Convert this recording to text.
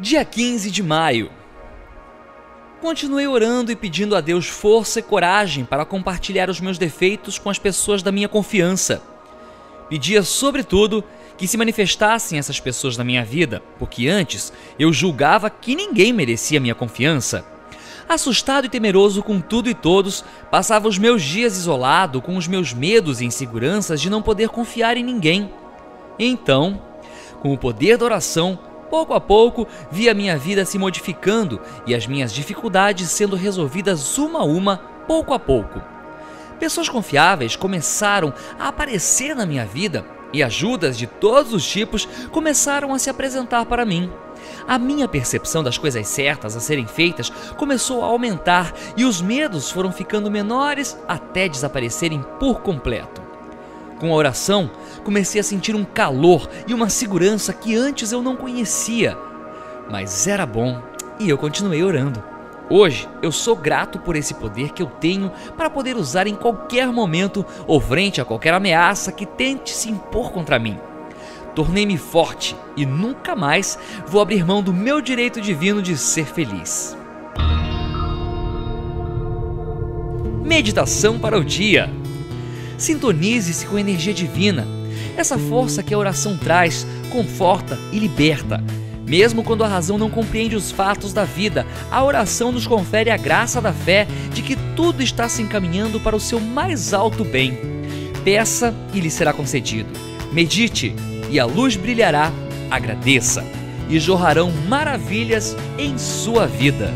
Dia 15 de maio. Continuei orando e pedindo a Deus força e coragem para compartilhar os meus defeitos com as pessoas da minha confiança. Pedia, sobretudo, que se manifestassem essas pessoas na minha vida, porque antes eu julgava que ninguém merecia minha confiança. Assustado e temeroso com tudo e todos, passava os meus dias isolado com os meus medos e inseguranças de não poder confiar em ninguém. Então, com o poder da oração, Pouco a pouco, vi a minha vida se modificando e as minhas dificuldades sendo resolvidas uma a uma, pouco a pouco. Pessoas confiáveis começaram a aparecer na minha vida e ajudas de todos os tipos começaram a se apresentar para mim. A minha percepção das coisas certas a serem feitas começou a aumentar e os medos foram ficando menores até desaparecerem por completo. Com a oração, comecei a sentir um calor e uma segurança que antes eu não conhecia. Mas era bom e eu continuei orando. Hoje eu sou grato por esse poder que eu tenho para poder usar em qualquer momento ou frente a qualquer ameaça que tente se impor contra mim. Tornei-me forte e nunca mais vou abrir mão do meu direito divino de ser feliz. Meditação para o dia. Sintonize-se com a energia divina. Essa força que a oração traz conforta e liberta. Mesmo quando a razão não compreende os fatos da vida, a oração nos confere a graça da fé de que tudo está se encaminhando para o seu mais alto bem. Peça e lhe será concedido. Medite e a luz brilhará. Agradeça e jorrarão maravilhas em sua vida.